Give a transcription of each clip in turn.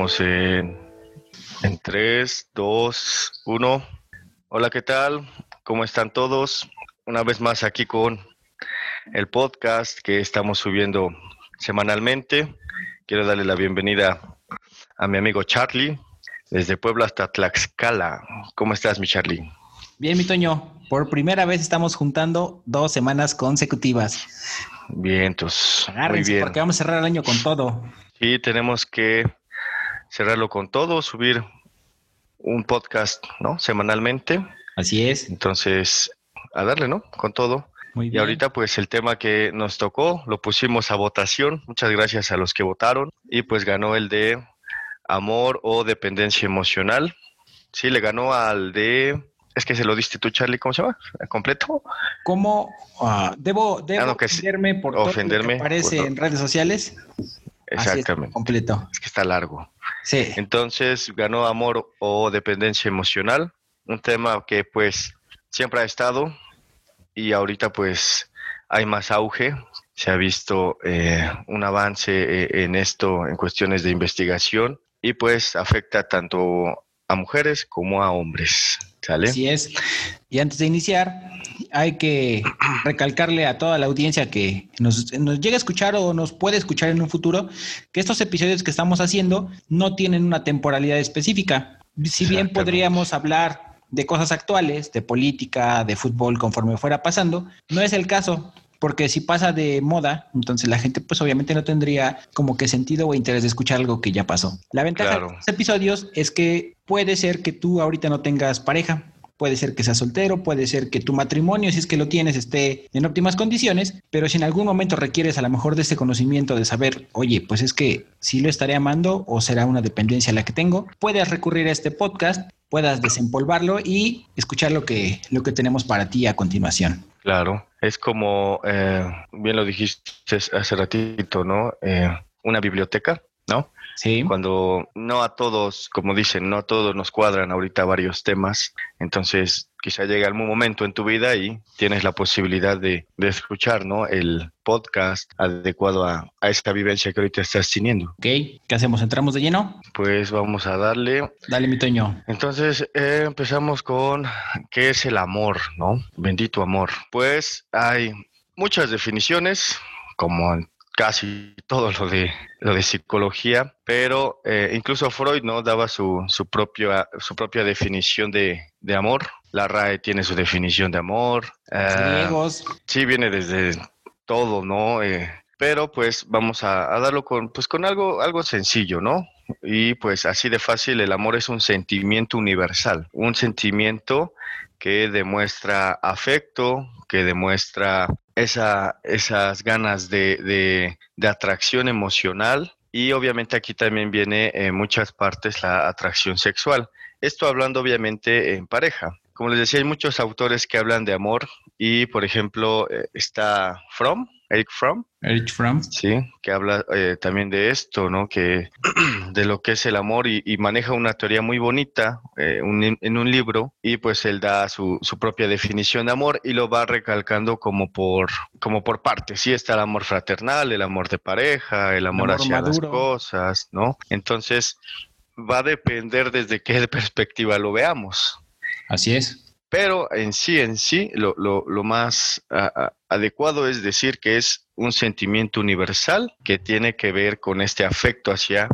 En, en 3, 2, 1. Hola, ¿qué tal? ¿Cómo están todos? Una vez más aquí con el podcast que estamos subiendo semanalmente. Quiero darle la bienvenida a mi amigo Charlie, desde Puebla hasta Tlaxcala. ¿Cómo estás, mi Charlie? Bien, mi Toño. Por primera vez estamos juntando dos semanas consecutivas. Bien, entonces. Muy Agárrense bien. porque vamos a cerrar el año con todo. Sí, tenemos que cerrarlo con todo, subir un podcast, ¿no? Semanalmente. Así es. Entonces, a darle, ¿no? Con todo. Muy Y bien. ahorita, pues el tema que nos tocó lo pusimos a votación. Muchas gracias a los que votaron. Y pues ganó el de amor o dependencia emocional. Sí, le ganó al de. Es que se lo diste tú, Charlie, ¿cómo se llama? ¿Completo? ¿Cómo ah, debo, debo Ah, no, que sí. ofenderme por todo lo Ofenderme que aparece por- en redes sociales? Así es, Exactamente. completo. Es que está largo. Sí. Entonces ganó amor o dependencia emocional, un tema que pues siempre ha estado y ahorita pues hay más auge. Se ha visto eh, un avance eh, en esto en cuestiones de investigación y pues afecta tanto a mujeres como a hombres. ¿Sale? Así es. Y antes de iniciar, hay que recalcarle a toda la audiencia que nos, nos llega a escuchar o nos puede escuchar en un futuro que estos episodios que estamos haciendo no tienen una temporalidad específica. Si bien podríamos hablar de cosas actuales, de política, de fútbol conforme fuera pasando, no es el caso. Porque si pasa de moda, entonces la gente pues obviamente no tendría como que sentido o interés de escuchar algo que ya pasó. La ventaja Claro. de estos episodios es que puede ser que tú ahorita no tengas pareja, puede ser que seas soltero, puede ser que tu matrimonio, si es que lo tienes, esté en óptimas condiciones, pero si en algún momento requieres a lo mejor de este conocimiento de saber, oye, pues es que si lo estaré amando o será una dependencia la que tengo, puedes recurrir a este podcast, puedas desempolvarlo y escuchar lo que, lo que tenemos para ti a continuación. Claro, es como, eh, bien lo dijiste hace ratito, ¿no? Eh, una biblioteca, ¿no? Sí. cuando no a todos, como dicen, no a todos nos cuadran ahorita varios temas, entonces quizá llega algún momento en tu vida y tienes la posibilidad de, de escuchar, ¿no? El podcast adecuado a, a esta vivencia que ahorita estás teniendo. Ok, ¿qué hacemos? ¿Entramos de lleno? Pues vamos a darle. Dale, mi Toño. Entonces eh, empezamos con qué es el amor, ¿no? Bendito amor. Pues hay muchas definiciones, como en casi todo lo de lo de psicología, pero eh, incluso Freud no daba su, su propia su propia definición de, de amor. La RAE tiene su definición de amor. Eh, sí viene desde todo, ¿no? Eh, pero pues vamos a, a darlo con pues con algo algo sencillo, ¿no? Y pues así de fácil, el amor es un sentimiento universal, un sentimiento que demuestra afecto, que demuestra esa, esas ganas de, de- de atracción emocional y obviamente aquí también viene en muchas partes la atracción sexual. Esto hablando obviamente en pareja. Como les decía, hay muchos autores que hablan de amor y por ejemplo eh, está Fromm, Eric Fromm, Erich Fromm. Sí, que habla eh, también de esto, ¿no? Que de lo que es el amor y, y maneja una teoría muy bonita eh, un- en un libro y pues él da su, su propia definición de amor y lo va recalcando como por como por partes. Sí, está el amor fraternal, el amor de pareja, el amor, amor hacia maduro. las cosas, ¿no? Entonces va a depender desde qué perspectiva lo veamos. Así es. Pero en sí, en sí, lo, lo- lo más adecuado es decir que es un sentimiento universal que tiene que ver con este afecto hacia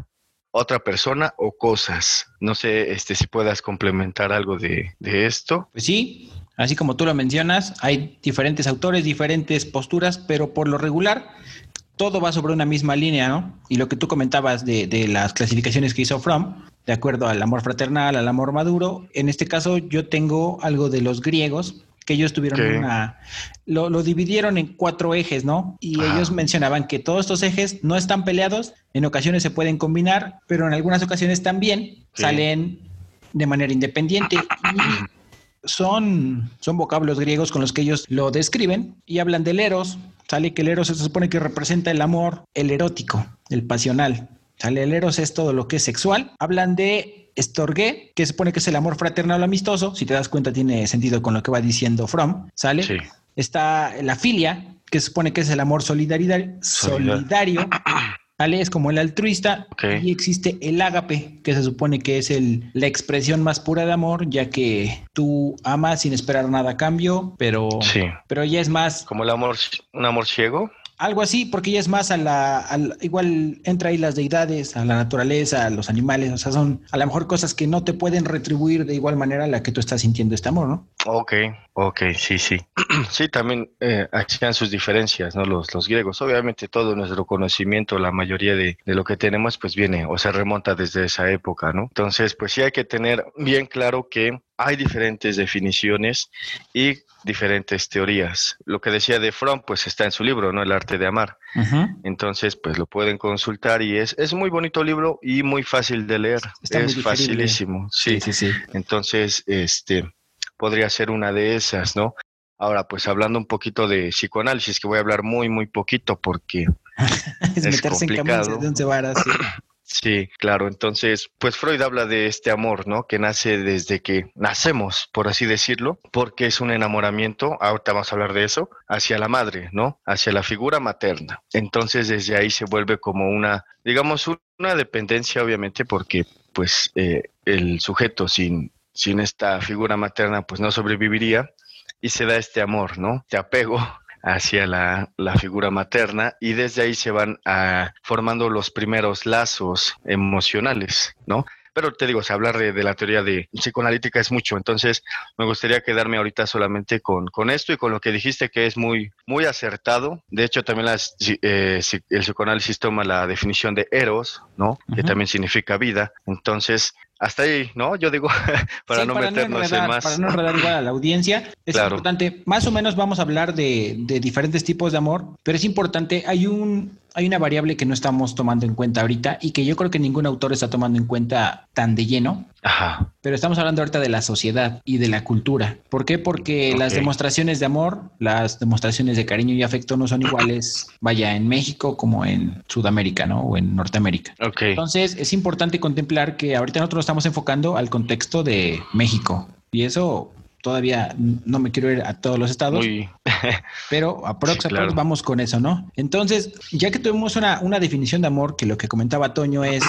otra persona o cosas. No sé este, si puedas complementar algo de, de esto. Pues sí, así como tú lo mencionas, hay diferentes autores, diferentes posturas, pero por lo regular todo va sobre una misma línea, ¿no? Y lo que tú comentabas de, de las clasificaciones que hizo Fromm, de acuerdo al amor fraternal, al amor maduro, en este caso yo tengo algo de los griegos, que ellos tuvieron una... Lo, lo dividieron en cuatro ejes, ¿no? Y ellos mencionaban que todos estos ejes no están peleados, en ocasiones se pueden combinar, pero en algunas ocasiones también salen de manera independiente. Y son, son vocablos griegos con los que ellos lo describen y hablan del eros. Sale que el eros se supone que representa el amor, el erótico, el pasional. Sale el eros es todo lo que es sexual. Hablan de estorgué, que se supone que es el amor fraternal o amistoso. Si te das cuenta, tiene sentido con lo que va diciendo Fromm. Sale. Sí. Está la filia, que se supone que es el amor solidaridad- Solidar- solidario. ¿Vale? Es como el altruista. Y existe el ágape, que se supone que es el, la expresión más pura de amor, ya que tú amas sin esperar nada a cambio, pero, pero ya es más... Como el amor, un amor ciego. Algo así, porque ya es más a la, igual entra ahí las deidades, a la naturaleza, a los animales, o sea, son a lo mejor cosas que no te pueden retribuir de igual manera a la que tú estás sintiendo este amor, ¿no? Ok, ok, sí, sí. sí, también eh, hacían sus diferencias, ¿no? Los, los griegos. Obviamente todo nuestro conocimiento, la mayoría de, de lo que tenemos, pues viene o se remonta desde esa época, ¿no? Entonces, pues sí hay que tener bien claro que hay diferentes definiciones y diferentes teorías. Lo que decía de Fromm, pues está en su libro, ¿no? El arte de amar. Entonces, pues lo pueden consultar y es, es muy bonito libro y muy fácil de leer. es facilísimo. Sí. sí, sí, Entonces, este podría ser una de esas, ¿no? Ahora, pues hablando un poquito de psicoanálisis, que voy a hablar muy, muy poquito porque es, meterse complicado. en de un Sí, claro. Entonces, pues Freud habla de este amor, ¿no? Que nace desde que nacemos, por así decirlo, porque es un enamoramiento, ahorita vamos a hablar de eso, hacia la madre, ¿no? Hacia la figura materna. Entonces, desde ahí se vuelve como una, digamos, una dependencia, obviamente, porque pues eh, el sujeto sin, sin esta figura materna, pues no sobreviviría y se da este amor, ¿no? Te apego hacia la, figura materna y desde ahí se van a, ah, formando los primeros lazos emocionales, ¿no? Pero te digo, se hablar de, la teoría de psicoanalítica es mucho, entonces me gustaría quedarme ahorita solamente con, con esto y con lo que dijiste que es muy, muy acertado. De hecho, también las, eh, el psicoanálisis toma la definición de eros, ¿no? Que también significa vida. Entonces, hasta ahí, ¿no? Yo digo, para no meternos en más. Para no enredar igual a la audiencia, es importante, más o menos vamos a hablar de, de, diferentes tipos de amor, pero es importante, hay un, hay una variable que no estamos tomando en cuenta ahorita y que yo creo que ningún autor está tomando en cuenta tan de lleno. Ajá. Pero estamos hablando ahorita de la sociedad y de la cultura. ¿Por qué? Porque las demostraciones de amor, las demostraciones de cariño y afecto no son iguales, vaya, en México como en Sudamérica, ¿no? O en Norteamérica. Okay. Entonces, es importante contemplar que ahorita nosotros estamos enfocando al contexto de México. Y eso todavía no me quiero ir a todos los estados, pero a vamos con eso, ¿no? Entonces, ya que tuvimos una, una definición de amor, que lo que comentaba Toño es,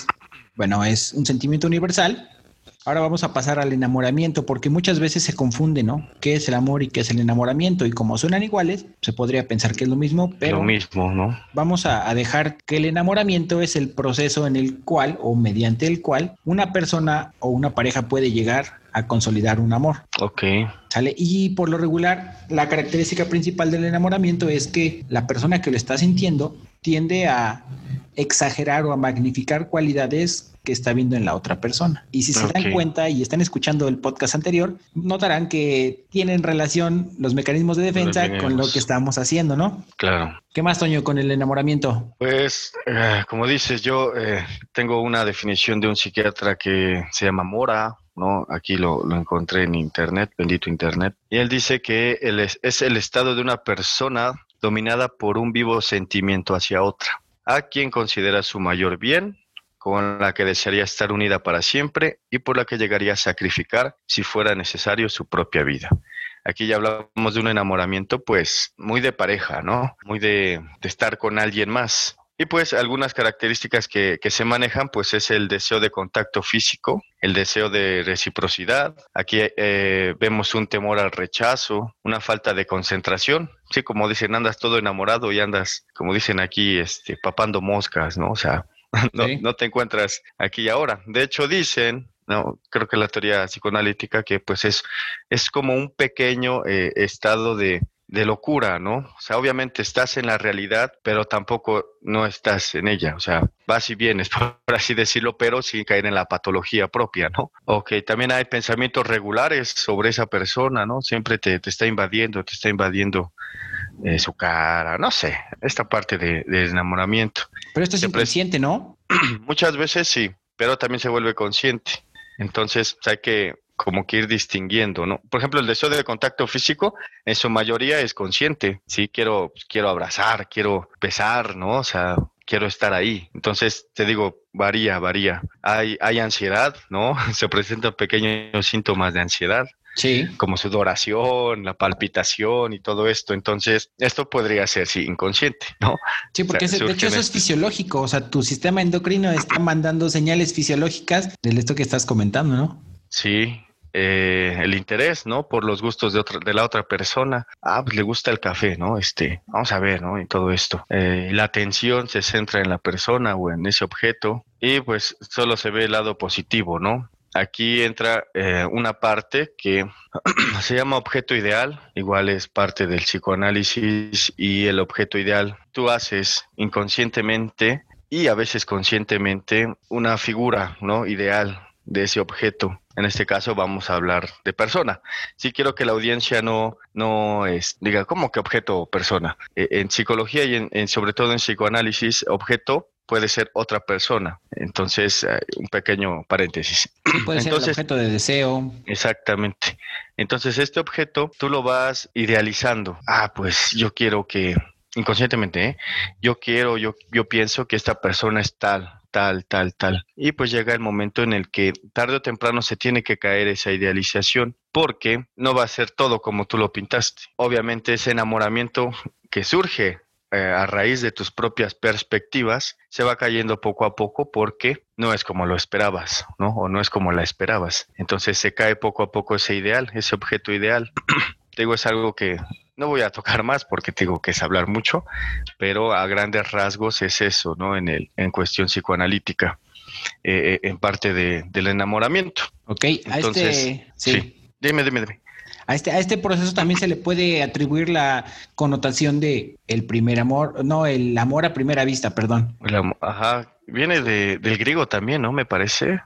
bueno, es un sentimiento universal, Ahora vamos a pasar al enamoramiento, porque muchas veces se confunde, ¿no? ¿Qué es el amor y qué es el enamoramiento? Y como suenan iguales, se podría pensar que es lo mismo, pero... Lo mismo, ¿no? Vamos a, dejar que el enamoramiento es el proceso en el cual o mediante el cual una persona o una pareja puede llegar a consolidar un amor. Ok. ¿Sale? Y por lo regular, la característica principal del enamoramiento es que la persona que lo está sintiendo tiende a exagerar o a magnificar cualidades que está viendo en la otra persona. Y si se dan cuenta y están escuchando el podcast anterior, notarán que tienen relación los mecanismos de defensa con lo que estamos haciendo, ¿no? Claro. ¿Qué más, Toño, con el enamoramiento? Pues, eh, como dices, yo eh, tengo una definición de un psiquiatra que se llama Mora, ¿no? Aquí lo, encontré en Internet, bendito Internet. Y él dice que es el estado de una persona dominada por un vivo sentimiento hacia otra, a quien considera su mayor bien con la que desearía estar unida para siempre y por la que llegaría a sacrificar, si fuera necesario, su propia vida. Aquí ya hablamos de un enamoramiento, pues, muy de pareja, ¿no? Muy de, estar con alguien más. Y pues algunas características que, se manejan, pues es el deseo de contacto físico, el deseo de reciprocidad. Aquí eh, vemos un temor al rechazo, una falta de concentración. Sí, como dicen, andas todo enamorado y andas, como dicen aquí, este, papando moscas, ¿no? O sea, no, te encuentras aquí y ahora. De hecho, dicen, no, creo que la teoría psicoanalítica, que pues es, es como un pequeño eh, estado de, locura, ¿no? O sea, obviamente estás en la realidad, pero tampoco no estás en ella. O sea, vas y vienes, por así decirlo, pero sin caer en la patología propia, ¿no? Ok, también hay pensamientos regulares sobre esa persona, ¿no? Siempre te, te está invadiendo, te está invadiendo eh, su cara, no sé, esta parte de, enamoramiento. Pero esto es inconsciente, ¿no? Muchas veces sí, pero también se vuelve consciente. Entonces hay que como que ir distinguiendo, ¿no? Por ejemplo, el deseo de contacto físico en su mayoría es consciente. Sí, quiero, quiero abrazar, quiero besar, ¿no? O sea, quiero estar ahí. Entonces, te digo, varía, varía. Hay, hay ansiedad, ¿no? Se presentan pequeños síntomas de ansiedad Sí. Como sudoración, la palpitación y todo esto. Entonces, esto podría ser, sí, inconsciente, ¿no? Sí, porque de hecho eso es fisiológico. O sea, tu sistema endocrino está mandando señales fisiológicas de esto que estás comentando, ¿no? Sí, eh, el interés, ¿no? Por los gustos de otra, de la otra persona. Ah, pues le gusta el café, ¿no? Este, vamos a ver, ¿no? Y todo esto. Eh, la atención se centra en la persona o en ese objeto y pues solo se ve el lado positivo, ¿no? Aquí entra eh, una parte que se llama objeto ideal, igual es parte del psicoanálisis y el objeto ideal. Tú haces inconscientemente y a veces conscientemente una figura, ¿no? Ideal de ese objeto. En este caso vamos a hablar de persona. Sí quiero que la audiencia no, no es, diga, ¿cómo que objeto o persona? E, en psicología y en, sobre todo en psicoanálisis, objeto puede ser otra persona. Entonces, eh, un pequeño paréntesis. Puede ser el objeto de deseo. Exactamente. Entonces, este objeto tú lo vas idealizando. Ah, pues yo quiero que, inconscientemente, ¿eh? yo quiero, yo, yo pienso que esta persona es tal, tal, tal, tal. Y pues llega el momento en el que tarde o temprano se tiene que caer esa idealización porque no va a ser todo como tú lo pintaste. Obviamente ese enamoramiento que surge eh, a raíz de tus propias perspectivas se va cayendo poco a poco porque no es como lo esperabas, ¿no? O no es como la esperabas. Entonces se cae poco a poco ese ideal, ese objeto ideal. Te digo, es algo que no voy a tocar más porque digo que es hablar mucho, pero a grandes rasgos es eso, ¿no? En, el, en cuestión psicoanalítica, eh, eh, en parte del enamoramiento. Ok, a este, sí. Dime, dime, dime. A este, a este proceso también se le puede atribuir la connotación de el primer amor, no, el amor a primera vista, perdón. ajá, viene de, del griego también, ¿no? Me parece.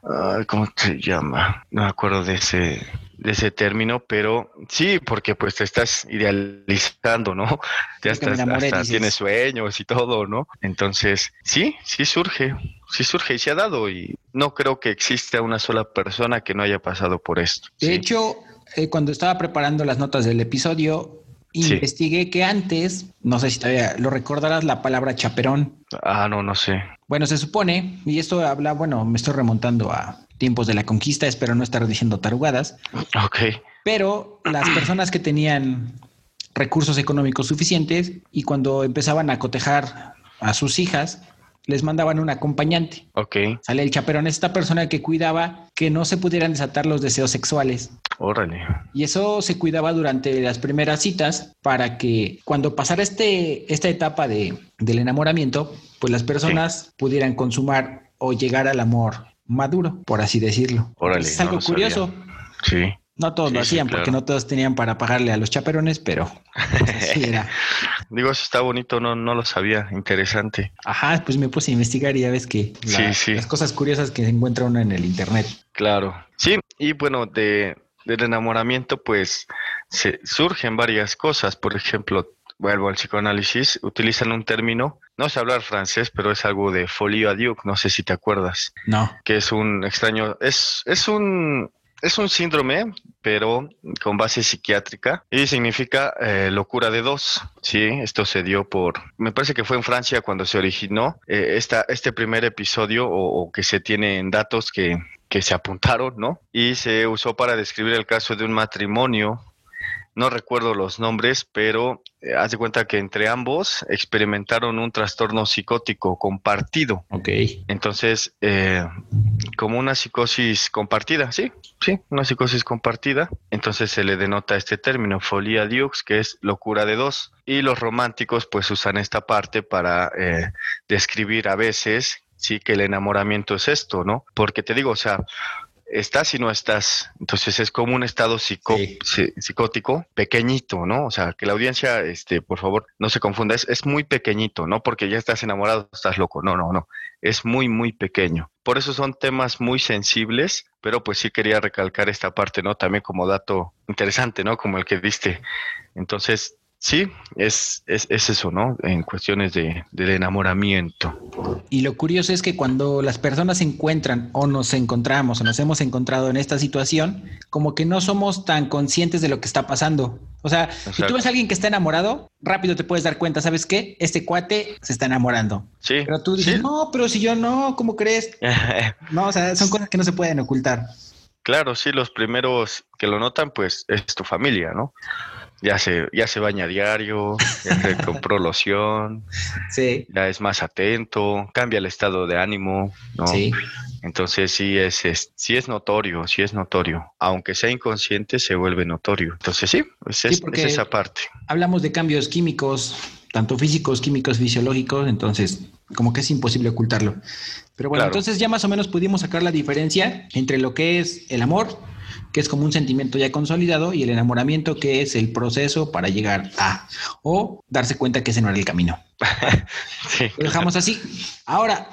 ¿Cómo se llama? No me acuerdo de ese de ese término, pero sí, porque pues te estás idealizando, ¿no? Ya estás, hasta tienes sueños y todo, ¿no? Entonces, sí, sí surge, sí surge y se ha dado y no creo que exista una sola persona que no haya pasado por esto. De hecho, eh, cuando estaba preparando las notas del episodio, investigué que antes, no sé si todavía lo recordarás, la palabra chaperón. Ah, no, no sé. Bueno, se supone, y esto habla, bueno, me estoy remontando a tiempos de la conquista, espero no estar diciendo tarugadas. Ok. Pero las personas que tenían recursos económicos suficientes y cuando empezaban a cotejar a sus hijas, les mandaban un acompañante. Ok. Sale el chaperón, esta persona que cuidaba que no se pudieran desatar los deseos sexuales. Órale. Y eso se cuidaba durante las primeras citas para que cuando pasara este, esta etapa de, del enamoramiento, pues las personas pudieran consumar o llegar al amor maduro, por así decirlo. es algo curioso. Sí. No todos lo hacían porque no todos tenían para pagarle a los chaperones, pero así era. Digo, eso está bonito, no, no lo sabía, interesante. Ajá, pues me puse a investigar y ya ves que las cosas curiosas que se encuentra uno en el internet. Claro, sí, y bueno, de, del enamoramiento pues se, surgen varias cosas, por ejemplo, vuelvo al psicoanálisis, utilizan un término, no sé hablar francés, pero es algo de folio à no sé si te acuerdas. No. Que es un extraño, es, es un, es un síndrome, pero con base psiquiátrica y significa eh, locura de dos. Sí, esto se dio por, me parece que fue en Francia cuando se originó eh, esta, este primer episodio o, o, que se tienen datos que, que se apuntaron, ¿no? Y se usó para describir el caso de un matrimonio no recuerdo los nombres, pero eh, haz de cuenta que entre ambos experimentaron un trastorno psicótico compartido. Ok. Entonces, eh, como una psicosis compartida, sí, sí, una psicosis compartida. Entonces se le denota este término, folia diux, que es locura de dos. Y los románticos pues usan esta parte para eh, describir a veces, sí, que el enamoramiento es esto, ¿no? Porque te digo, o sea, estás y no estás. Entonces es como un estado psicótico pequeñito, ¿no? O sea, que la audiencia, este, por favor, no se confunda. Es, es muy pequeñito, ¿no? Porque ya estás enamorado, estás loco. No, no, no. Es muy, muy pequeño. Por eso son temas muy sensibles, pero pues sí quería recalcar esta parte, ¿no? También como dato interesante, ¿no? Como el que diste. Entonces, Sí, es, es, es, eso, ¿no? En cuestiones de, del enamoramiento. Y lo curioso es que cuando las personas se encuentran o nos encontramos o nos hemos encontrado en esta situación, como que no somos tan conscientes de lo que está pasando. O sea, si tú ves a alguien que está enamorado, rápido te puedes dar cuenta, ¿sabes qué? Este cuate se está enamorando. Sí. Pero tú dices, no, pero si yo no, ¿cómo crees? no, o sea, son cosas que no se pueden ocultar. Claro, sí, los primeros que lo notan, pues es tu familia, ¿no? Ya se, ya se baña a diario, ya se compró loción, Sí. ya es más atento, cambia el estado de ánimo, ¿no? Sí. Entonces sí es, es, sí es notorio, sí es notorio. Aunque sea inconsciente, se vuelve notorio. Entonces sí, pues es, porque- es esa parte. Hablamos de cambios químicos, tanto físicos, químicos, fisiológicos, entonces como que es imposible ocultarlo. Pero bueno, Claro. entonces ya más o menos pudimos sacar la diferencia entre lo que es el amor, que es como un sentimiento ya consolidado, y el enamoramiento, que es el proceso para llegar a, o darse cuenta que ese no era el camino. Sí, Lo dejamos así. Ahora,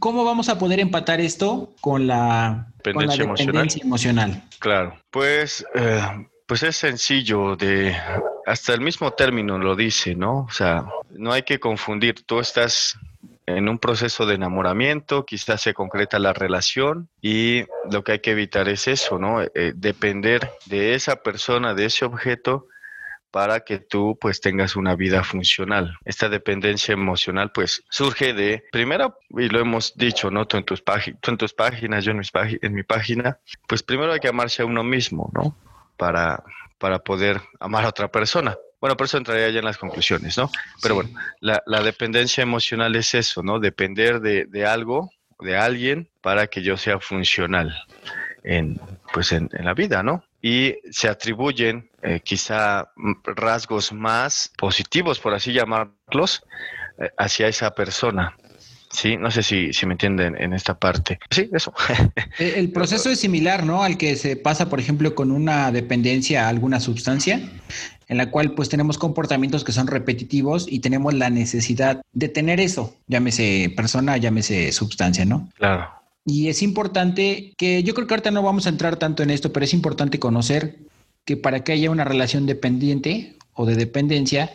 ¿cómo vamos a poder empatar esto con la con la Dependencia emocional. dependencia emocional? Claro, pues, eh, pues es sencillo de, hasta el mismo término lo dice, ¿no? O sea, no hay que confundir, tú estás en un proceso de enamoramiento, quizás se concreta la relación y lo que hay que evitar es eso, ¿no? Eh, depender de esa persona, de ese objeto para que tú pues tengas una vida funcional. Esta dependencia emocional pues surge de, primero, y lo hemos dicho, ¿no? Tú en tus, tú en tus páginas, yo en, mis en mi página, pues primero hay que amarse a uno mismo, ¿no? Para, para poder amar a otra persona. Bueno, por eso entraría ya en las conclusiones, ¿no? Pero Sí. bueno, la, la dependencia emocional es eso, ¿no? Depender de, de algo, de alguien, para que yo sea funcional en, pues en, en la vida, ¿no? Y se atribuyen eh, quizá rasgos más positivos, por así llamarlos, eh, hacia esa persona. Sí, no sé si, si me entienden en esta parte. Sí, eso. El el proceso es similar, ¿no? Al que se pasa, por ejemplo, con una dependencia a alguna sustancia, en la cual pues tenemos comportamientos que son repetitivos y tenemos la necesidad de tener eso, llámese persona, llámese sustancia, ¿no? claro. Y es importante que yo creo que ahorita no vamos a entrar tanto en esto, pero es importante conocer que para que haya una relación dependiente o de dependencia,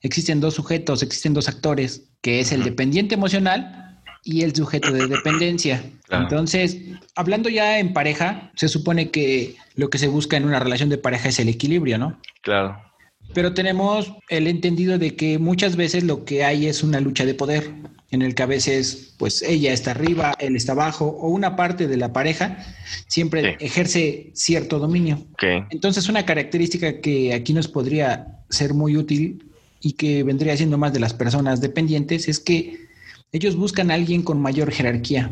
existen dos sujetos, existen dos actores, que es el dependiente emocional y el sujeto de dependencia. Claro. Entonces, hablando ya en pareja, se supone que lo que se busca en una relación de pareja es el equilibrio, ¿no? Claro. Pero tenemos el entendido de que muchas veces lo que hay es una lucha de poder, en el que a veces, pues ella está arriba, él está abajo, o una parte de la pareja siempre Sí. ejerce cierto dominio. Entonces, una característica que aquí nos podría ser muy útil y que vendría siendo más de las personas dependientes es que ellos buscan a alguien con mayor jerarquía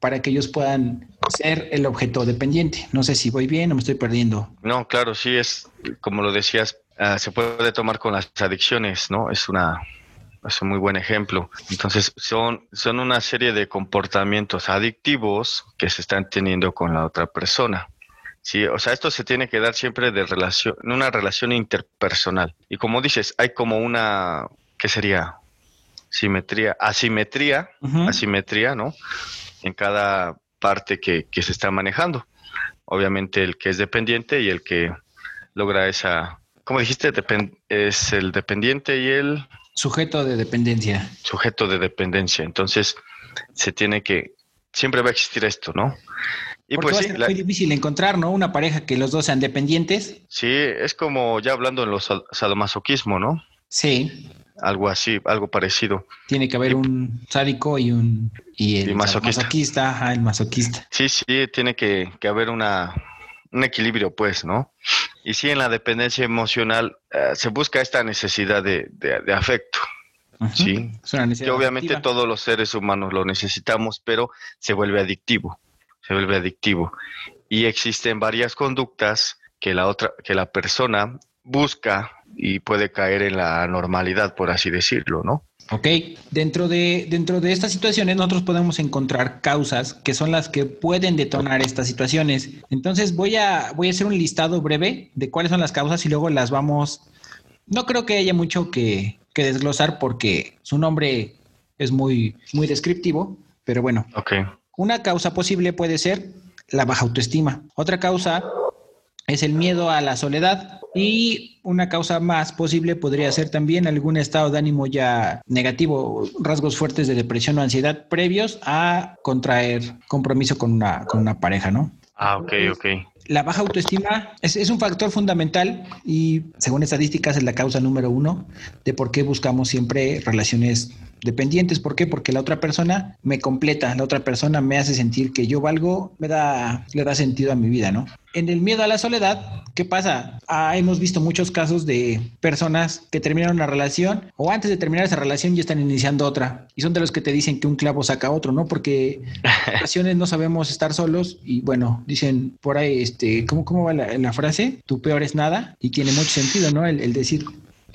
para que ellos puedan ser el objeto dependiente. No sé si voy bien o me estoy perdiendo. No, claro, sí es, como lo decías, ah, se puede tomar con las adicciones, ¿no? Es una es un muy buen ejemplo. Entonces, son, son una serie de comportamientos adictivos que se están teniendo con la otra persona. Sí, o sea, esto se tiene que dar siempre de relación, en una relación interpersonal. Y como dices, hay como una, ¿qué sería? Simetría, asimetría, asimetría, ¿no? En cada parte que, que se está manejando. Obviamente el que es dependiente y el que logra esa, ¿cómo dijiste? Es el dependiente y el Sujeto de dependencia. sujeto de dependencia. Entonces, se tiene que, siempre va a existir esto, ¿no? Y Porque pues sí, la- muy difícil encontrar, ¿no? Una pareja que los dos sean dependientes. sí, es como ya hablando en los sadomasoquismo, ¿no? Sí. Algo así, algo parecido. Tiene que haber un sádico y un y el Y masoquista. masoquista, ajá, el masoquista. Sí, sí, tiene que, que haber una, un equilibrio, pues, ¿no? Y sí, en la dependencia emocional eh, se busca esta necesidad de, de- de afecto. ¿sí? Que obviamente todos los seres humanos lo necesitamos, pero se vuelve adictivo, se vuelve adictivo. Y existen varias conductas que la otra, que la persona busca y puede caer en la normalidad, por así decirlo, ¿no? Ok, dentro de, dentro de estas situaciones nosotros podemos encontrar causas que son las que pueden detonar estas situaciones. Entonces voy a, voy a hacer un listado breve de cuáles son las causas y luego las vamos... No creo que haya mucho que, que desglosar porque su nombre es muy, muy descriptivo, pero bueno, Ok, una causa posible puede ser la baja autoestima. Otra causa es el miedo a la soledad. Y una causa más posible podría ser también algún estado de ánimo ya negativo, rasgos fuertes de depresión o ansiedad previos a contraer compromiso con una, con una pareja, ¿no? ah, ok, ok. La baja autoestima es, es un factor fundamental y según estadísticas es la causa número uno de por qué buscamos siempre relaciones dependientes. ¿Por qué? Porque la otra persona me completa, la otra persona me hace sentir que yo valgo, me da, le da sentido a mi vida, ¿no? En el miedo a la soledad, ¿qué pasa? Ah, hemos visto muchos casos de personas que terminaron una relación o antes de terminar esa relación ya están iniciando otra. Y son de los que te dicen que un clavo saca otro, ¿no? Porque en ocasiones no sabemos estar solos y bueno, dicen por ahí, este, ¿cómo, cómo va la, la frase? Tu peor es nada y tiene mucho sentido, ¿no? El, el decir,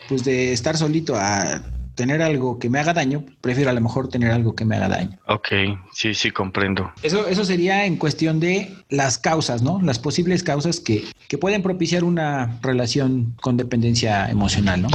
pues de estar solito a tener algo que me haga daño, prefiero a lo mejor tener algo que me haga daño. Ok, sí, sí, comprendo. Eso, eso sería en cuestión de las causas, ¿no? Las posibles causas que, que pueden propiciar una relación con dependencia emocional, ¿no?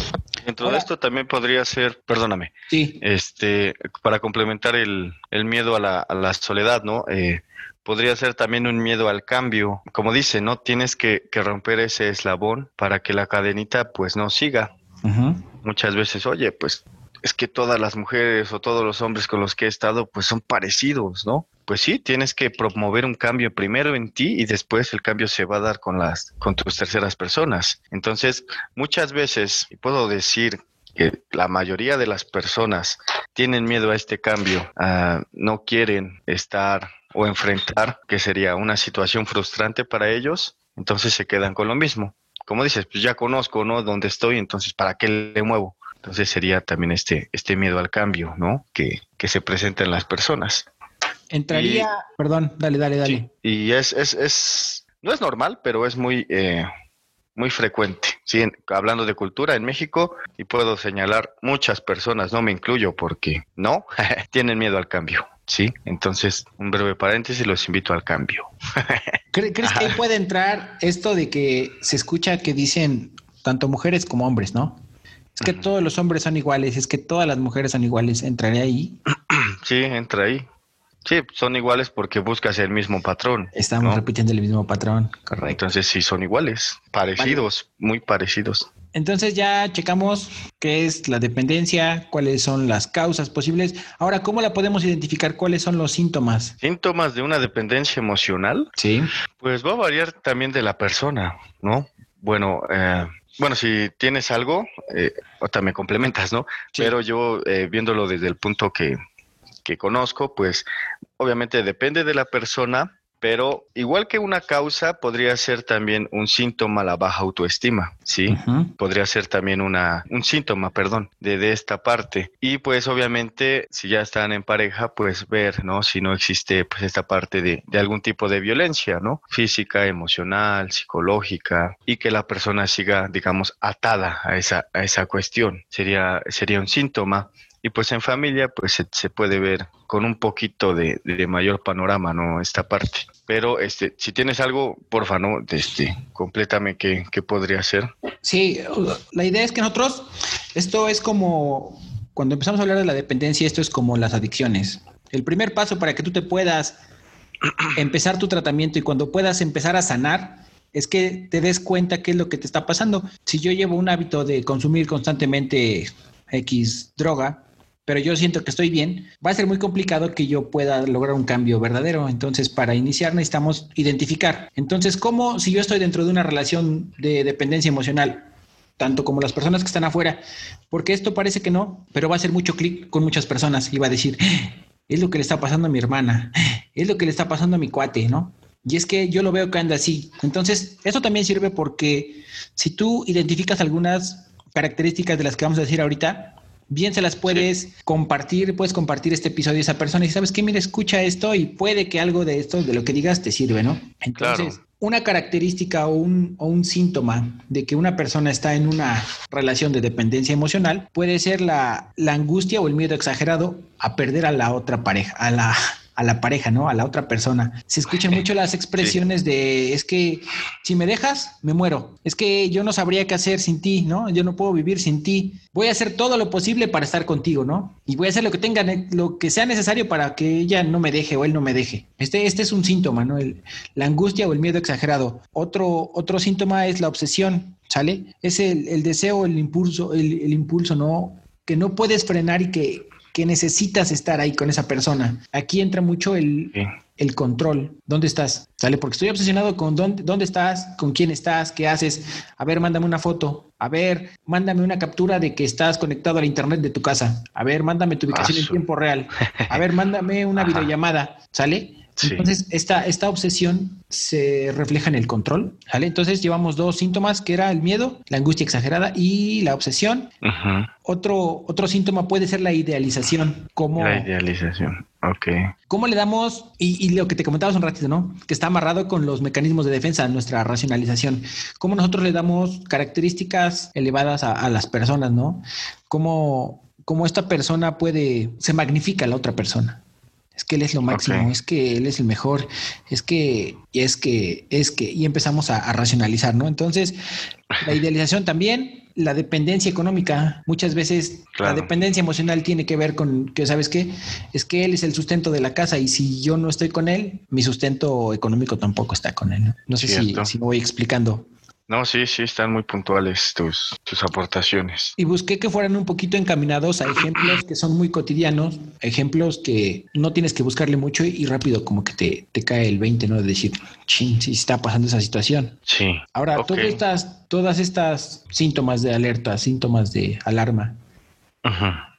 Dentro de esto también podría ser, perdóname, Sí, este, para complementar el, el miedo a la, a la soledad, ¿no? Eh, podría ser también un miedo al cambio. Como dice, ¿no? Tienes que, que romper ese eslabón para que la cadenita pues no siga. Ujú. Muchas veces, oye, pues es que todas las mujeres o todos los hombres con los que he estado pues son parecidos, ¿no? Pues sí, tienes que promover un cambio primero en ti y después el cambio se va a dar con las con tus terceras personas. Entonces, muchas veces y puedo decir que la mayoría de las personas tienen miedo a este cambio, ah, no quieren estar o enfrentar, que sería una situación frustrante para ellos, entonces se quedan con lo mismo. Como dices, pues ya conozco, ¿no? Dónde estoy, entonces ¿para qué le muevo? Entonces sería también este, este miedo al cambio, ¿no? Que, que se presenta en las personas. Entraría, perdón, dale, dale, dale. Sí, y es, es, es, no es normal, pero es muy, eh, muy frecuente. Sí, en- hablando de cultura en México, y puedo señalar muchas personas, no me incluyo porque no, tienen miedo al cambio. Sí, entonces un breve paréntesis, los invito al cambio. ¿Cre- ¿Crees que ahí puede entrar esto de que se escucha que dicen tanto mujeres como hombres, ¿no? Es que todos los hombres son iguales, es que todas las mujeres son iguales. ¿Entraría ahí? Sí, entra ahí. Sí, son iguales porque buscas el mismo patrón. Estamos ¿no? repitiendo el mismo patrón, correcto. Entonces sí son iguales, parecidos, muy parecidos. Entonces ya checamos qué es la dependencia, cuáles son las causas posibles. Ahora, ¿cómo la podemos identificar? ¿Cuáles son los síntomas? Síntomas de una dependencia emocional, Sí. pues va a variar también de la persona, ¿no? Bueno, eh, bueno, si tienes algo, eh, ahorita me complementas, ¿no? Sí. Pero yo eh, viéndolo desde el punto que, que conozco, pues obviamente depende de la persona, pero igual que una causa, podría ser también un síntoma la baja autoestima, ¿sí? Podría ser también una, un síntoma, perdón, de, de esta parte. Y pues obviamente si ya están en pareja, pues ver, ¿no? Si no existe pues esta parte de, de algún tipo de violencia, ¿no? Física, emocional, psicológica, y que la persona siga, digamos, atada a esa, a esa cuestión. Sería, sería un síntoma. Y pues en familia, pues se, se puede ver con un poquito de, de mayor panorama, ¿no? Esta parte. Pero este, si tienes algo, porfa, ¿no? Este, complétame qué, qué podría ser. Sí, la idea es que nosotros, esto es como, cuando empezamos a hablar de la dependencia, esto es como las adicciones. El primer paso para que tú te puedas empezar tu tratamiento y cuando puedas empezar a sanar, es que te des cuenta qué es lo que te está pasando. Si yo llevo un hábito de consumir constantemente X droga, pero yo siento que estoy bien, va a ser muy complicado que yo pueda lograr un cambio verdadero. Entonces, para iniciar necesitamos identificar. Entonces, ¿cómo si yo estoy dentro de una relación de dependencia emocional? tanto como las personas que están afuera, porque esto parece que no, pero va a hacer mucho clic con muchas personas y va a decir, es lo que le está pasando a mi hermana, es lo que le está pasando a mi cuate, ¿no? Y es que yo lo veo que anda así. Entonces, esto también sirve porque si tú identificas algunas características de las que vamos a decir ahorita, bien se las puedes compartir, puedes compartir este episodio a esa persona y sabes que, mira, escucha esto y puede que algo de esto, de lo que digas, te sirve, ¿no? Entonces, Claro. una característica o un, o un síntoma de que una persona está en una relación de dependencia emocional puede ser la, la angustia o el miedo exagerado a perder a la otra pareja, a la, a la pareja, ¿no? A la otra persona. Se escuchan mucho las expresiones de es que si me dejas, me muero. Es que yo no sabría qué hacer sin ti, ¿no? Yo no puedo vivir sin ti. Voy a hacer todo lo posible para estar contigo, ¿no? Y voy a hacer lo que tenga, lo que sea necesario para que ella no me deje o él no me deje. Este, este es un síntoma, ¿no? El- la angustia o el miedo exagerado. Otro, otro síntoma es la obsesión, ¿sale? Es el, el deseo, el impulso, el, el impulso, ¿no? Que no puedes frenar y que que necesitas estar ahí con esa persona. Aquí entra mucho el, el control. ¿Dónde estás? ¿Sale? Porque estoy obsesionado con dónde, dónde estás, con quién estás, qué haces. A ver, mándame una foto. A ver, mándame una captura de que estás conectado al internet de tu casa. A ver, mándame tu ubicación en tiempo real. A ver, mándame una videollamada. ¿Sale? Entonces, esta, esta obsesión se refleja en el control, ¿vale? Entonces, llevamos dos síntomas, que era el miedo, la angustia exagerada y la obsesión. otro, otro síntoma puede ser la idealización. Como, la idealización, ok. ¿Cómo le damos, y, lo que te comentabas un ratito, ¿no? Que está amarrado con los mecanismos de defensa, nuestra racionalización. ¿Cómo nosotros le damos características elevadas a, a las personas, ¿no? ¿Cómo, cómo esta persona puede, se magnifica a la otra persona? Es que él es lo máximo, es que él es el mejor, es que, es que, es que, y empezamos a, racionalizar, ¿no? Entonces, la idealización también, la dependencia económica, muchas veces la dependencia emocional tiene que ver con que, ¿sabes qué? Es que él es el sustento de la casa y si yo no estoy con él, mi sustento económico tampoco está con él, ¿no? No sé si, si me voy explicando. No, sí, sí, están muy puntuales tus, tus aportaciones. Y busqué que fueran un poquito encaminados a ejemplos que son muy cotidianos, ejemplos que no tienes que buscarle mucho y rápido como que te, te cae el 20, ¿no? De decir, ching, sí está pasando esa situación. Sí. Ahora, todas, estas, todas estas síntomas de alerta, síntomas de alarma,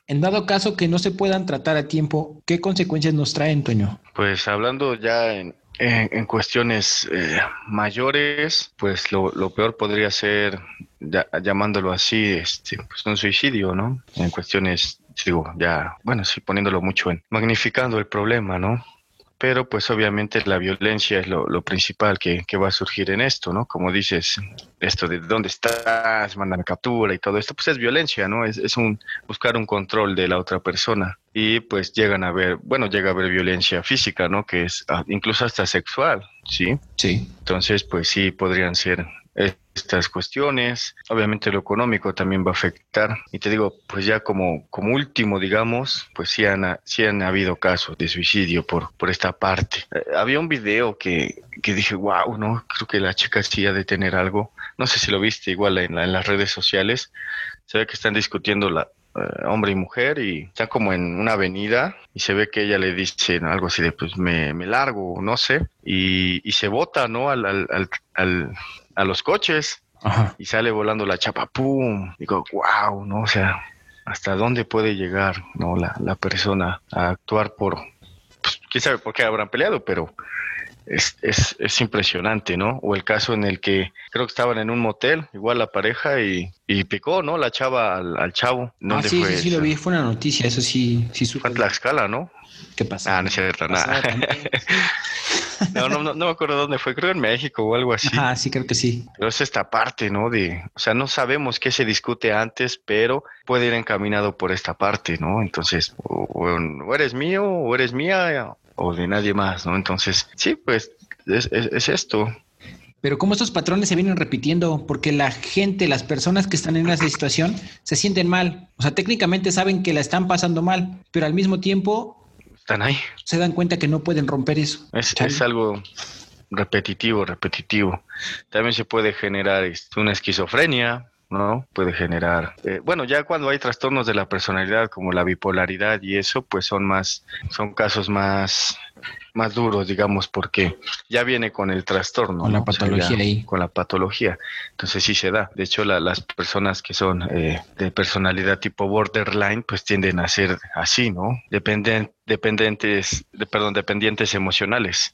En dado caso que no se puedan tratar a tiempo, ¿qué consecuencias nos traen, Toño? Pues hablando ya en, en, cuestiones eh, mayores, pues lo, peor podría ser, llamándolo así, este, pues un suicidio, ¿no? En cuestiones, digo, ya, bueno, sí, poniéndolo mucho en, magnificando el problema, ¿no? pero pues obviamente la violencia es lo, principal que, va a surgir en esto, ¿no? Como dices, esto de dónde estás, mándame captura y todo esto, pues es violencia, ¿no? Es, es un buscar un control de la otra persona y pues llegan a ver, bueno, llega a haber violencia física, ¿no? Que es ah, incluso hasta sexual, ¿sí? Sí. Entonces, pues sí, podrían ser estas cuestiones. Obviamente lo económico también va a afectar. Y te digo, pues ya como, como último, digamos, pues sí han, sí han habido casos de suicidio por, por esta parte. Eh, había un video que, que dije, wow, ¿no? Creo que la chica sí ha de tener algo. No sé si lo viste igual en, en las redes sociales. Se ve que están discutiendo la, eh, hombre y mujer y están como en una avenida y se ve que ella le dice algo así de pues me, me largo, no sé, y, y se bota, ¿no? Al, al, al, a los coches y sale volando la chapa, ¡pum! Digo, wow, ¿no? O sea, ¿hasta dónde puede llegar, ¿no? La, la persona a actuar por, pues, quién sabe por qué habrán peleado, pero es, es, es, impresionante, ¿no? O el caso en el que creo que estaban en un motel, igual la pareja, y, y picó, ¿no? La chava al, chavo. Ah, sí, sí, sí, lo vi, fue una noticia, eso sí, sí Fue en Tlaxcala, ¿no? ¿Qué pasa? Ah, no es cierto, nada. no, no, no, no, me acuerdo dónde fue, creo en México o algo así. Ah, sí, creo que sí. Pero es esta parte, ¿no? De, o sea, no sabemos qué se discute antes, pero puede ir encaminado por esta parte, ¿no? Entonces, o, o eres mío o eres mía, o de nadie más, ¿no? Entonces, sí, pues es, esto. Pero cómo estos patrones se vienen repitiendo, porque la gente, las personas que están en esa situación, se sienten mal. O sea, técnicamente saben que la están pasando mal, pero al mismo tiempo están ahí. Se dan cuenta que no pueden romper eso. Es, es algo repetitivo, repetitivo. También se puede generar este, una esquizofrenia, ¿no? Puede generar, eh, bueno, ya cuando hay trastornos de la personalidad como la bipolaridad y eso, pues son más, son casos más, más duros, digamos, porque ya viene con el trastorno. Con la patología ahí. Con la patología. Entonces sí se da. De hecho, las personas que son eh, de personalidad tipo borderline, pues tienden a ser así, ¿no? Dependen, dependientes, de, perdón, dependientes emocionales.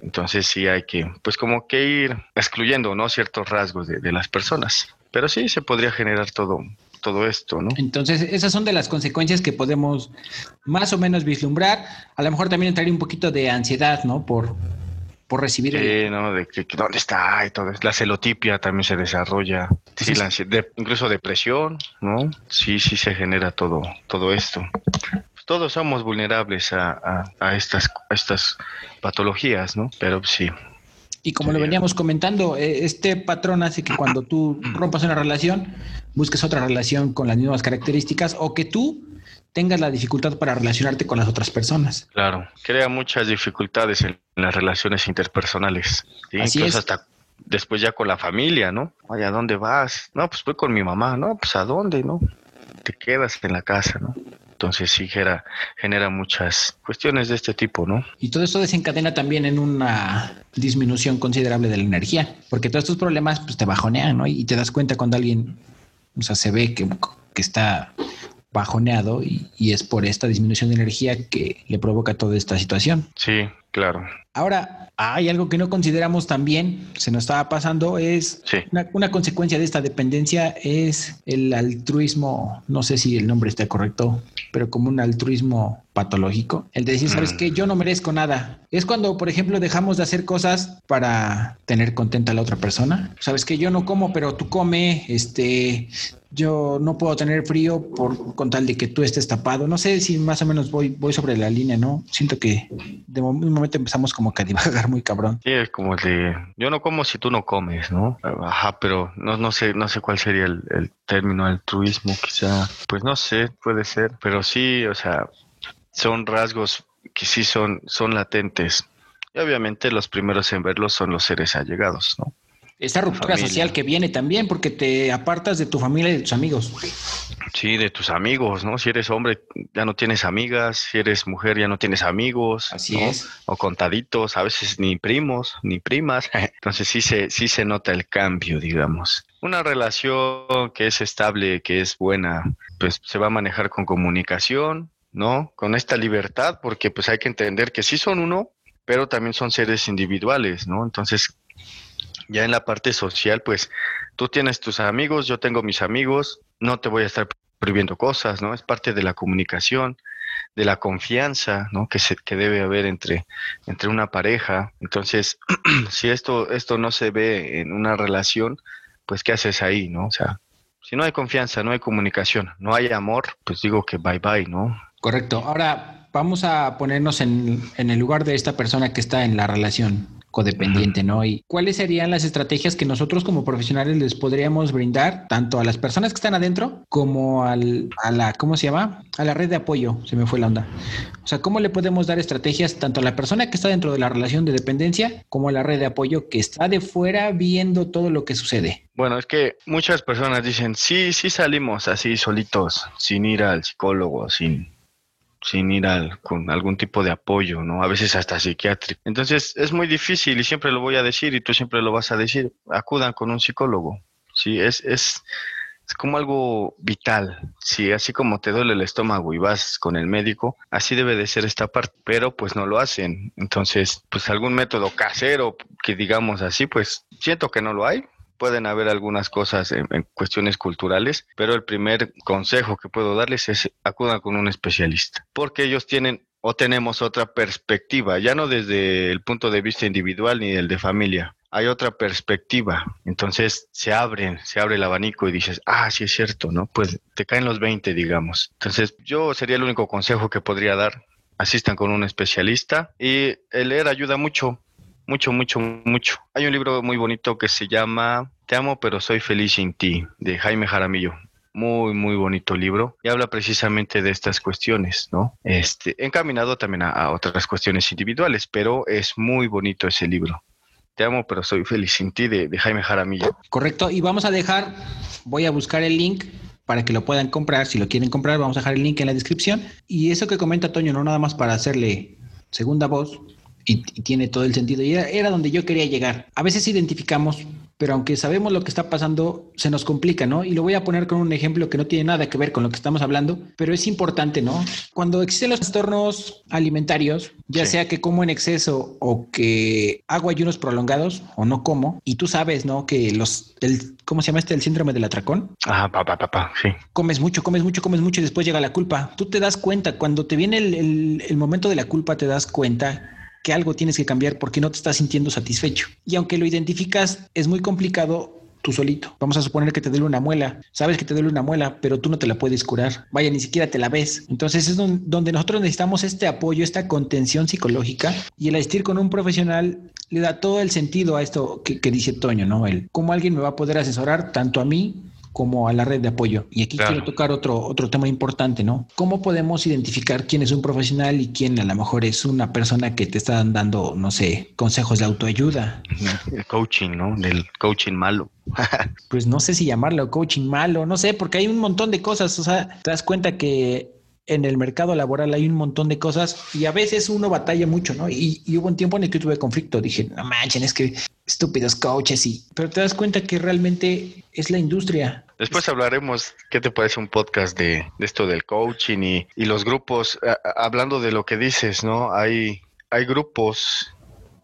Entonces sí hay que, pues como que ir excluyendo, ¿no? Ciertos rasgos de, de las personas. Pero sí se podría generar todo, todo esto, ¿no? Entonces, esas son de las consecuencias que podemos más o menos vislumbrar. A lo mejor también entraría un poquito de ansiedad, ¿no? Por, por recibir. Sí, ¿no? De que, dónde está y todo. La celotipia también se desarrolla. Sí, la incluso depresión, ¿no? Sí, sí se genera todo, todo esto. Todos somos vulnerables a, a, estas, a estas patologías, ¿no? Pero sí, y como lo veníamos comentando, eh, este patrón hace que cuando tú rompas una relación, busques otra relación con las mismas características o que tú tengas la dificultad para relacionarte con las otras personas. Claro, crea muchas dificultades en las relaciones interpersonales. Incluso hasta después ya con la familia, ¿no? Oye, ¿a dónde vas? No, pues voy con mi mamá, ¿no? Pues ¿a dónde, no? Te quedas en la casa, ¿no? Entonces sí genera, genera muchas cuestiones de este tipo, ¿no? Y todo esto desencadena también en una disminución considerable de la energía, porque todos estos problemas pues te bajonean, ¿no? Y te das cuenta cuando alguien, o sea, se ve que, que está bajoneado y, y, es por esta disminución de energía que le provoca toda esta situación. Sí, claro. Ahora, hay algo que no consideramos también, se nos estaba pasando, es sí. una, una, consecuencia de esta dependencia es el altruismo, no sé si el nombre está correcto, pero como un altruismo patológico, el de decir, sabes que yo no merezco nada. Es cuando, por ejemplo, dejamos de hacer cosas para tener contenta a la otra persona. Sabes que yo no como, pero tú come, este, yo no puedo tener frío por con tal de que tú estés tapado. No sé si más o menos voy, voy sobre la línea, ¿no? Siento que de un momento empezamos como que a divagar muy cabrón. Sí, es como de yo no como si tú no comes, ¿no? Ajá, pero no, no sé, no sé cuál sería el, el término altruismo, quizá, pues no sé, puede ser, pero sí, o sea, son rasgos que sí son, son latentes. Y obviamente los primeros en verlos son los seres allegados, ¿no? Esta ruptura familia. social que viene también porque te apartas de tu familia y de tus amigos. Sí, de tus amigos, ¿no? Si eres hombre, ya no tienes amigas, si eres mujer, ya no tienes amigos. Así ¿no? es. O contaditos, a veces ni primos, ni primas. Entonces sí se, sí se nota el cambio, digamos. Una relación que es estable, que es buena, pues se va a manejar con comunicación, ¿no? Con esta libertad, porque pues hay que entender que sí son uno, pero también son seres individuales, ¿no? Entonces, ya en la parte social, pues tú tienes tus amigos, yo tengo mis amigos, no te voy a estar prohibiendo cosas, ¿no? Es parte de la comunicación, de la confianza, ¿no? Que se que debe haber entre entre una pareja. Entonces, si esto esto no se ve en una relación, pues qué haces ahí, ¿no? O sea, si no hay confianza, no hay comunicación, no hay amor, pues digo que bye bye, ¿no? Correcto. Ahora vamos a ponernos en, en el lugar de esta persona que está en la relación codependiente, ¿no? Y cuáles serían las estrategias que nosotros como profesionales les podríamos brindar tanto a las personas que están adentro como al, a la, ¿cómo se llama? A la red de apoyo, se me fue la onda. O sea, ¿cómo le podemos dar estrategias tanto a la persona que está dentro de la relación de dependencia como a la red de apoyo que está de fuera viendo todo lo que sucede? Bueno, es que muchas personas dicen, sí, sí salimos así solitos, sin ir al psicólogo, sin sin ir al, con algún tipo de apoyo, ¿no? A veces hasta psiquiátrico. Entonces es muy difícil y siempre lo voy a decir y tú siempre lo vas a decir, acudan con un psicólogo. Sí, es, es, es como algo vital. Sí, así como te duele el estómago y vas con el médico, así debe de ser esta parte, pero pues no lo hacen. Entonces, pues algún método casero que digamos así, pues siento que no lo hay, pueden haber algunas cosas en, cuestiones culturales, pero el primer consejo que puedo darles es acudan con un especialista, porque ellos tienen o tenemos otra perspectiva, ya no desde el punto de vista individual ni el de familia. Hay otra perspectiva, entonces se abren, se abre el abanico y dices, ah, sí es cierto, ¿no? Pues te caen los 20, digamos. Entonces yo sería el único consejo que podría dar, asistan con un especialista y el leer ayuda mucho, mucho, mucho, mucho. Hay un libro muy bonito que se llama Te amo pero soy feliz sin ti, de Jaime Jaramillo. Muy, muy bonito libro y habla precisamente de estas cuestiones, ¿no? Este, encaminado también a, otras cuestiones individuales, pero es muy bonito ese libro. Te amo, pero soy feliz sin ti, de, de Jaime Jaramillo. Correcto, y vamos a dejar, voy a buscar el link para que lo puedan comprar. Si lo quieren comprar, vamos a dejar el link en la descripción. Y eso que comenta Toño, no nada más para hacerle segunda voz, y, y, tiene todo el sentido. Y era, era, donde yo quería llegar. A veces identificamos, pero aunque sabemos lo que está pasando, se nos complica, ¿no? Y lo voy a poner con un ejemplo que no tiene nada que ver con lo que estamos hablando, pero es importante, ¿no? Cuando existen los trastornos alimentarios, ya sí. sea que como en exceso o que hago ayunos prolongados o no como, y tú sabes, ¿no? Que los, el, ¿cómo se llama este? El síndrome del atracón. Ajá, papá, papá, sí. Comes mucho, comes mucho, comes mucho y después llega la culpa. Tú te das cuenta, cuando te viene el, el, el momento de la culpa, te das cuenta que algo tienes que cambiar porque no te estás sintiendo satisfecho. Y aunque lo identificas, es muy complicado tú solito. Vamos a suponer que te duele una muela. Sabes que te duele una muela, pero tú no te la puedes curar. Vaya, ni siquiera te la ves. Entonces es donde nosotros necesitamos este apoyo, esta contención psicológica y el asistir con un profesional le da todo el sentido a esto que, dice Toño, ¿no? El cómo alguien me va a poder asesorar tanto a mí como a la red de apoyo. Y aquí claro. quiero tocar otro, otro tema importante, ¿no? ¿Cómo podemos identificar quién es un profesional y quién a lo mejor es una persona que te está dando, no sé, consejos de autoayuda? El coaching, ¿no? Del coaching malo. pues no sé si llamarlo coaching malo, no sé, porque hay un montón de cosas, o sea, te das cuenta que en el mercado laboral hay un montón de cosas y a veces uno batalla mucho, ¿no? Y, hubo un tiempo en el que tuve conflicto. Dije, no manchen, es que estúpidos coaches y... Pero te das cuenta que realmente es la industria. Después hablaremos, ¿qué te parece un podcast de, esto del coaching y, y los grupos? hablando de lo que dices, ¿no? Hay, hay grupos,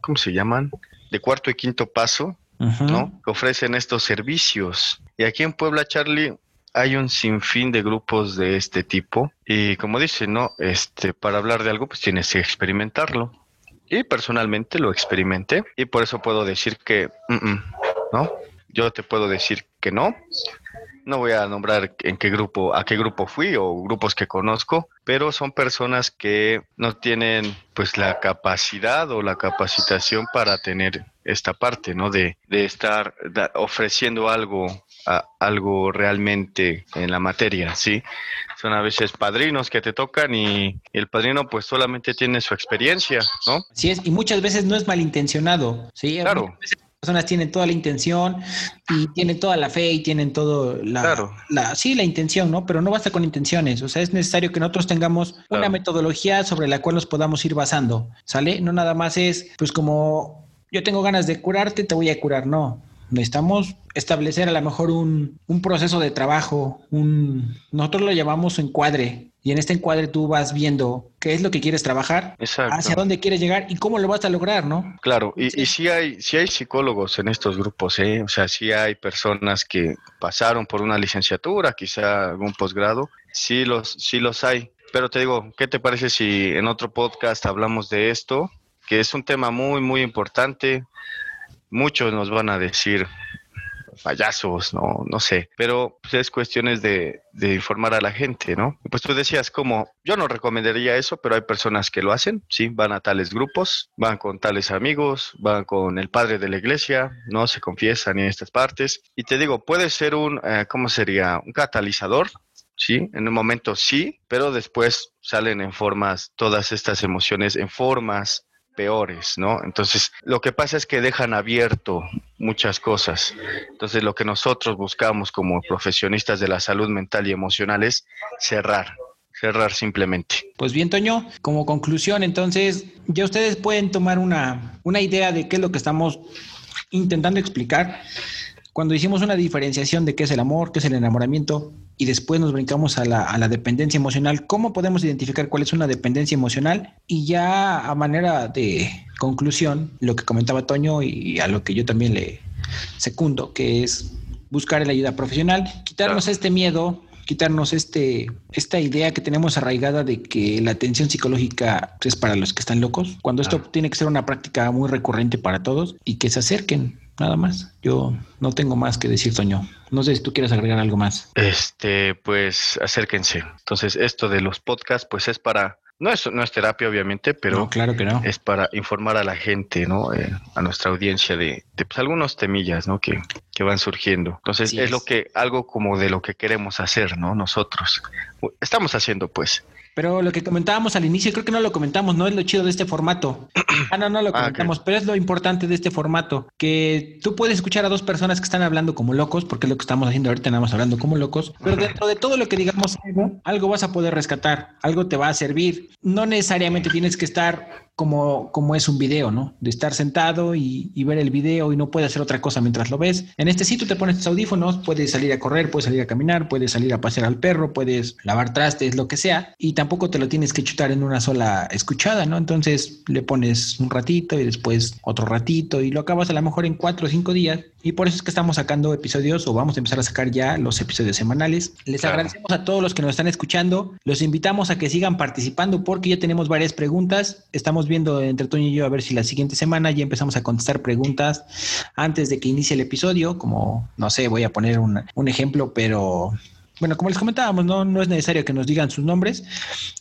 ¿cómo se llaman? De cuarto y quinto paso, ¿no? Que ofrecen estos servicios. Y aquí en Puebla, Charlie, hay un sinfín de grupos de este tipo. Y como dice, ¿no? Este, para hablar de algo, pues tienes que experimentarlo. Y personalmente lo experimenté. Y por eso puedo decir que, ¿no? Yo te puedo decir que no. No voy a nombrar en qué grupo, a qué grupo fui o grupos que conozco, pero son personas que no tienen pues la capacidad o la capacitación para tener esta parte, ¿no? De, de estar ofreciendo algo, algo realmente en la materia, ¿sí? Son a veces padrinos que te tocan y, el padrino pues solamente tiene su experiencia, ¿no? Sí es, y muchas veces no es malintencionado, ¿sí? Claro personas tienen toda la intención y tienen toda la fe y tienen todo la, la, sí, la intención, ¿no? Pero no basta con intenciones, o sea, es necesario que nosotros tengamos una metodología sobre la cual nos podamos ir basando, ¿sale? No nada más es, pues como yo tengo ganas de curarte, te voy a curar, no. Necesitamos establecer a lo mejor un, un proceso de trabajo, un, nosotros lo llamamos encuadre, y en este encuadre tú vas viendo qué es lo que quieres trabajar, hacia dónde quieres llegar y cómo lo vas a lograr, ¿no? Claro, y, sí. y sí hay, sí hay psicólogos en estos grupos, ¿eh? O sea, sí hay personas que pasaron por una licenciatura, quizá algún posgrado, sí los, sí los hay. Pero te digo, ¿qué te parece si en otro podcast hablamos de esto? Que es un tema muy, muy importante. Muchos nos van a decir, payasos, no, no sé, pero pues, es cuestiones de, de, informar a la gente, ¿no? Pues tú decías como, yo no recomendaría eso, pero hay personas que lo hacen, sí, van a tales grupos, van con tales amigos, van con el padre de la iglesia, no se confiesan en estas partes, y te digo, puede ser un, eh, ¿cómo sería? Un catalizador ¿sí? En un momento sí, pero después salen en formas, todas estas emociones en formas peores, ¿no? Entonces, lo que pasa es que dejan abierto muchas cosas. Entonces, lo que nosotros buscamos como profesionistas de la salud mental y emocional es cerrar, cerrar simplemente. Pues bien, Toño, como conclusión, entonces, ya ustedes pueden tomar una, una idea de qué es lo que estamos intentando explicar. Cuando hicimos una diferenciación de qué es el amor, qué es el enamoramiento, y después nos brincamos a la, dependencia emocional, ¿cómo podemos identificar cuál es una dependencia emocional? Y ya a manera de conclusión, lo que comentaba Toño y a lo que yo también le secundo, que es buscar la ayuda profesional, quitarnos este miedo, quitarnos este, esta idea que tenemos arraigada de que la atención psicológica es para los que están locos, cuando esto tiene que ser una práctica muy recurrente para todos y que se acerquen nada más. Yo no tengo más que decir, Toño. No sé si tú quieres agregar algo más. Este, pues acérquense. Entonces, esto de los podcasts, pues es para no es, no es terapia, obviamente, pero claro que no. es para informar a la gente, ¿no? Eh, a nuestra audiencia de, pues, algunos temillas, ¿no? Que, que van surgiendo. Entonces, es, lo que, algo como de lo que queremos hacer, ¿no? Nosotros. Estamos haciendo, pues. Pero lo que comentábamos al inicio, creo que no lo comentamos, no es lo chido de este formato. Ah, no, no lo ah, comentamos, pero es lo importante de este formato, que tú puedes escuchar a dos personas que están hablando como locos, porque es lo que estamos haciendo ahorita, estamos hablando como locos, pero dentro de todo lo que digamos algo vas a poder rescatar, algo te va a servir. No necesariamente tienes que estar como, como es un video, ¿no? De estar sentado y, ver el video y no puedes hacer otra cosa mientras lo ves. En este sitio te pones tus audífonos, puedes salir a correr, puedes salir a caminar, puedes salir a pasear al perro, puedes lavar trastes, lo que sea, y tampoco te lo tienes que chutar en una sola escuchada, ¿no? Entonces le pones un ratito y después otro ratito y lo acabas a lo mejor en cuatro o cinco días y por eso es que estamos sacando episodios o vamos a empezar a sacar ya los episodios semanales. Les agradecemos a todos los que nos están escuchando. Los invitamos a que sigan participando porque ya tenemos varias preguntas. Estamos viendo entre Toño y yo a ver si la siguiente semana ya empezamos a contestar preguntas antes de que inicie el episodio. Como, no sé, voy a poner un ejemplo, pero bueno, como les comentábamos, no, no es necesario que nos digan sus nombres.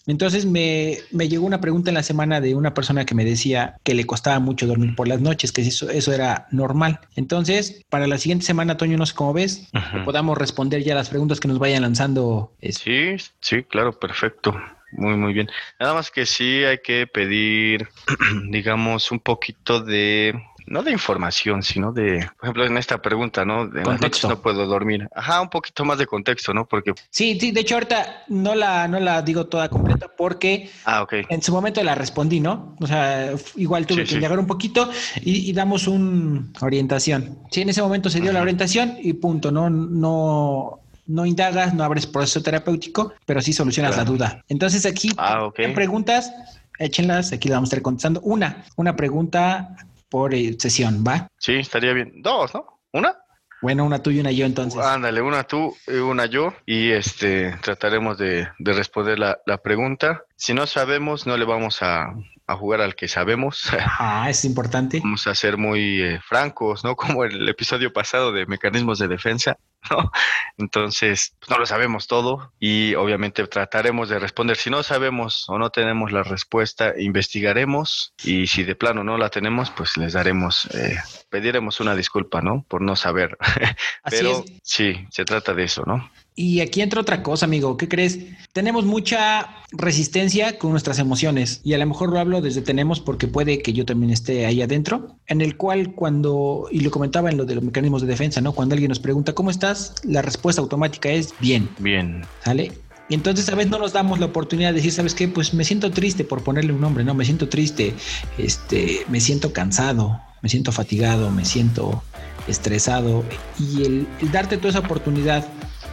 Entonces me, llegó una pregunta en la semana de una persona que me decía que le costaba mucho dormir por las noches, que eso, eso era normal. Entonces, para la siguiente semana, Toño, no sé cómo ves, podamos responder ya las preguntas que nos vayan lanzando. Sí, sí, claro, perfecto. Muy, muy bien. Nada más que sí hay que pedir, digamos, un poquito de no de información, sino de, por ejemplo, en esta pregunta, ¿no? De contexto. no puedo dormir. Ajá, un poquito más de contexto, ¿no? Porque... Sí, sí, de hecho ahorita no la, no la digo toda completa porque ah, ok. en su momento la respondí, ¿no? O sea, igual tuve que llegar un poquito y, damos una orientación. Sí, en ese momento se dio la orientación y punto, ¿no? No, no indagas, no abres proceso terapéutico, pero sí solucionas la duda. Entonces aquí, ah, preguntas, échenlas, aquí las vamos a estar contestando. Una, una pregunta por eh, sesión, ¿va? Sí, estaría bien. Dos, ¿no? ¿Una? Bueno, una tú y una yo entonces. Ándale, una tú y una yo y este trataremos de, responder la, la, pregunta. Si no sabemos, no le vamos a, a jugar al que sabemos. Ah, es importante. Vamos a ser muy eh, francos, ¿no? Como el episodio pasado de mecanismos de defensa, ¿no? Entonces, pues, no lo sabemos todo y obviamente trataremos de responder. Si no sabemos o no tenemos la respuesta, investigaremos y si de plano no la tenemos, pues les daremos, eh, pediremos una disculpa, ¿no? Por no saber. Pero sí, se trata de eso, ¿no? Y aquí entra otra cosa, amigo. ¿Qué crees? Tenemos mucha resistencia con nuestras emociones. Y a lo mejor lo hablo desde tenemos porque puede que yo también esté ahí adentro. En el cual cuando, y lo comentaba en lo de los mecanismos de defensa, ¿no? Cuando alguien nos pregunta, ¿cómo estás? La respuesta automática es bien. Bien. ¿Sale? Y entonces a veces no nos damos la oportunidad de decir, ¿sabes qué? Pues me siento triste por ponerle un nombre, ¿no? Me siento triste, este, me siento cansado, me siento fatigado, me siento estresado. Y el, el darte toda esa oportunidad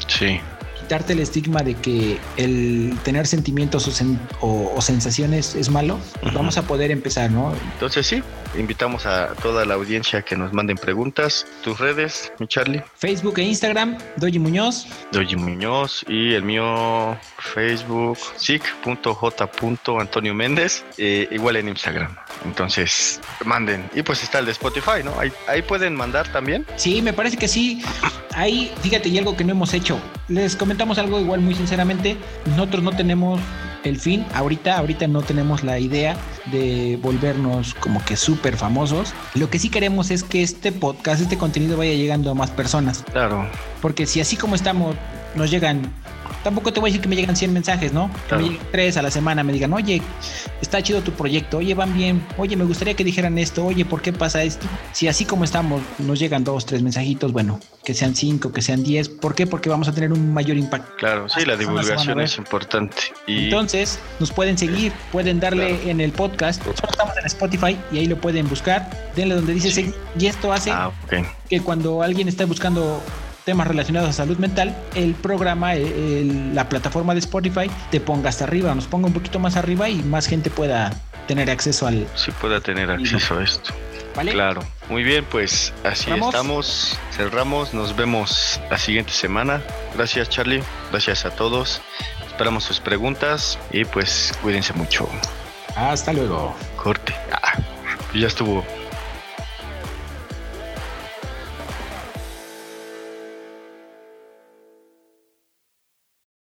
Sí. Quitarte el estigma de que el tener sentimientos o, sensaciones es malo, vamos a poder empezar, ¿no? Entonces sí, invitamos a toda la audiencia que nos manden preguntas. Tus redes, mi Charlie. Facebook e Instagram, Doji Muñoz. Doji Muñoz y el mío Facebook, sic.j. Méndez, eh, igual en Instagram. Entonces, manden. Y pues está el de Spotify, ¿no? Ahí, ahí pueden mandar también. Sí, me parece que sí. Ahí, fíjate, y algo que no hemos hecho. Les comentamos algo igual muy sinceramente. Nosotros no tenemos el fin. Ahorita, ahorita no tenemos la idea de volvernos como que súper famosos. Lo que sí queremos es que este podcast, este contenido vaya llegando a más personas. Claro. Porque si así como estamos, nos llegan tampoco te voy a decir que me llegan 100 mensajes, ¿no? Que me lleguen tres a la semana, me digan, oye, está chido tu proyecto, oye, van bien, oye, me gustaría que dijeran esto, oye, ¿por qué pasa esto? Si así como estamos, nos llegan dos, tres mensajitos, bueno, que sean cinco, que sean diez, ¿por qué? Porque vamos a tener un mayor impacto. Claro, sí, la divulgación es importante. Y... Entonces, nos pueden seguir, pueden darle en el podcast, solo estamos en Spotify y ahí lo pueden buscar, denle donde dice seguir, y esto hace ah, que cuando alguien está buscando temas relacionados a salud mental, el programa, la plataforma de Spotify te ponga hasta arriba, nos ponga un poquito más arriba y más gente pueda tener acceso al... Sí, pueda tener acceso a esto. ¿Vale? Claro. Muy bien, pues así estamos. Cerramos. Nos vemos la siguiente semana. Gracias, Charlie. Gracias a todos. Esperamos sus preguntas y pues cuídense mucho. Hasta luego. Corte. Ah, ya estuvo.